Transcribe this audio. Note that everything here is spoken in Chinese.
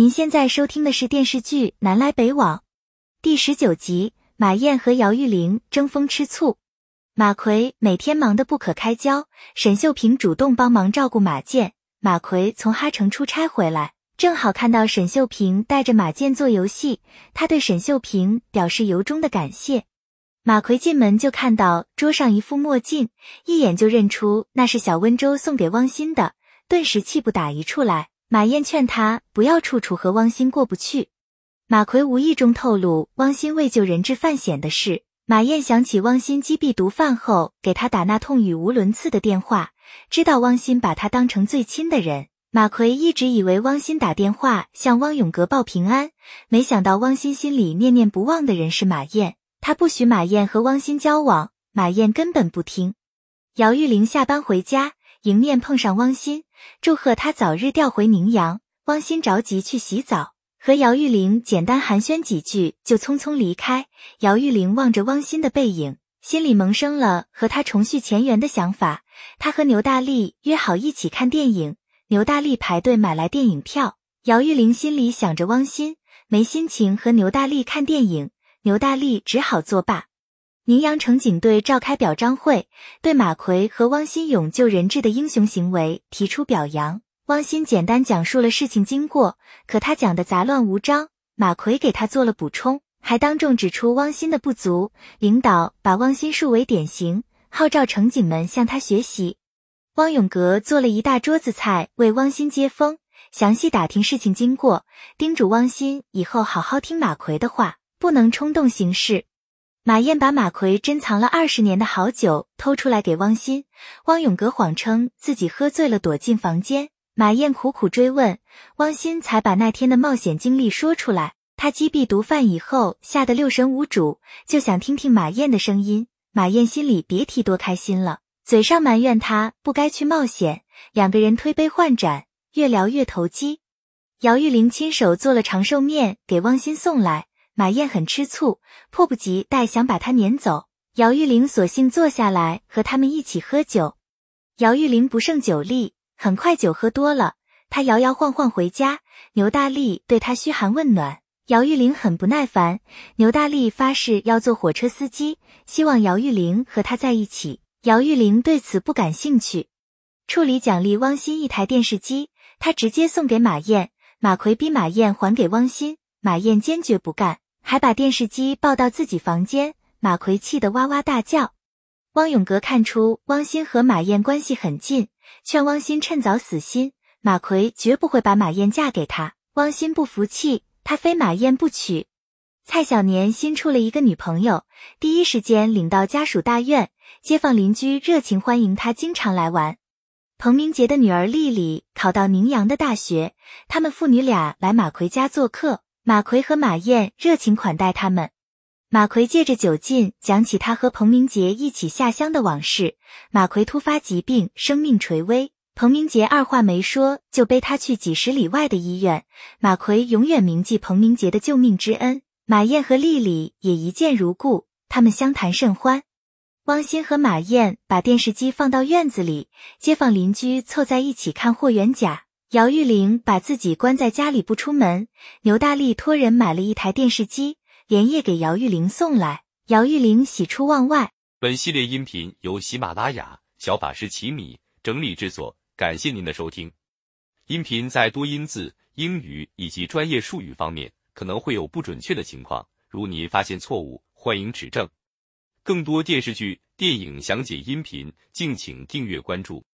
您现在收听的是电视剧《南来北往》第十九集，马燕和姚玉玲争风吃醋。马奎每天忙得不可开交，沈秀萍主动帮忙照顾马健。马奎从哈城出差回来，正好看到沈秀萍带着马健做游戏，他对沈秀萍表示由衷的感谢。马奎进门就看到桌上一副墨镜，一眼就认出那是小温州送给汪欣的，顿时气不打一处来。马燕劝他不要处处和汪欣过不去。马奎无意中透露汪欣为救人质犯险的事。马燕想起汪欣击毙毒贩后给他打那痛语无伦次的电话，知道汪欣把他当成最亲的人。马奎一直以为汪欣打电话向汪永革报平安，没想到汪欣心里念念不忘的人是马燕。他不许马燕和汪欣交往，马燕根本不听。姚玉玲下班回家。迎面碰上汪欣，祝贺他早日调回宁阳。汪欣着急去洗澡，和姚玉玲简单寒暄几句，就匆匆离开。姚玉玲望着汪欣的背影，心里萌生了和他重续前缘的想法。他和牛大力约好一起看电影，牛大力排队买来电影票。姚玉玲心里想着汪欣，没心情和牛大力看电影，牛大力只好作罢。宁阳城警队召开表彰会，对马奎和汪新勇救人质的英雄行为提出表扬。汪新简单讲述了事情经过，可他讲的杂乱无章。马奎给他做了补充，还当众指出汪新的不足。领导把汪新树为典型，号召城警们向他学习。汪永革做了一大桌子菜为汪新接风，详细打听事情经过，叮嘱汪新以后好好听马奎的话，不能冲动行事。马燕把马奎珍藏了二十年的好酒偷出来给汪鑫，汪永革谎称自己喝醉了躲进房间。马燕苦苦追问，汪鑫才把那天的冒险经历说出来。他击毙毒贩以后吓得六神无主，就想听听马燕的声音。马燕心里别提多开心了，嘴上埋怨他不该去冒险。两个人推杯换盏，越聊越投机。姚玉玲亲手做了长寿面给汪鑫送来。马燕很吃醋，迫不及待想把他撵走。姚玉玲索性坐下来和他们一起喝酒。姚玉玲不胜酒力，很快酒喝多了，她摇摇晃晃回家。牛大力对她嘘寒问暖，姚玉玲很不耐烦。牛大力发誓要做火车司机，希望姚玉玲和他在一起。姚玉玲对此不感兴趣。处理奖励汪鑫一台电视机，他直接送给马燕。马奎逼马燕还给汪鑫，马燕坚决不干。还把电视机抱到自己房间，马奎气得哇哇大叫。汪永革看出汪鑫和马燕关系很近，劝汪鑫趁早死心。马奎绝不会把马燕嫁给他。汪鑫不服气，他非马燕不娶。蔡小年新处了一个女朋友，第一时间领到家属大院，街坊邻居热情欢迎他，经常来玩。彭明杰的女儿丽丽考到宁阳的大学，他们父女俩来马奎家做客。马奎和马燕热情款待他们。马奎借着酒劲讲起他和彭明杰一起下乡的往事。马奎突发疾病，生命垂危，彭明杰二话没说就背他去几十里外的医院。马奎永远铭记彭明杰的救命之恩。马燕和丽丽也一见如故，他们相谈甚欢。汪鑫和马燕把电视机放到院子里，街坊邻居凑在一起看霍元甲。姚玉玲把自己关在家里不出门，牛大力托人买了一台电视机，连夜给姚玉玲送来。姚玉玲喜出望外。本系列音频由喜马拉雅小法师奇米整理制作，感谢您的收听。音频在多音字、英语以及专业术语方面可能会有不准确的情况，如您发现错误，欢迎指正。更多电视剧、电影详解音频，敬请订阅关注。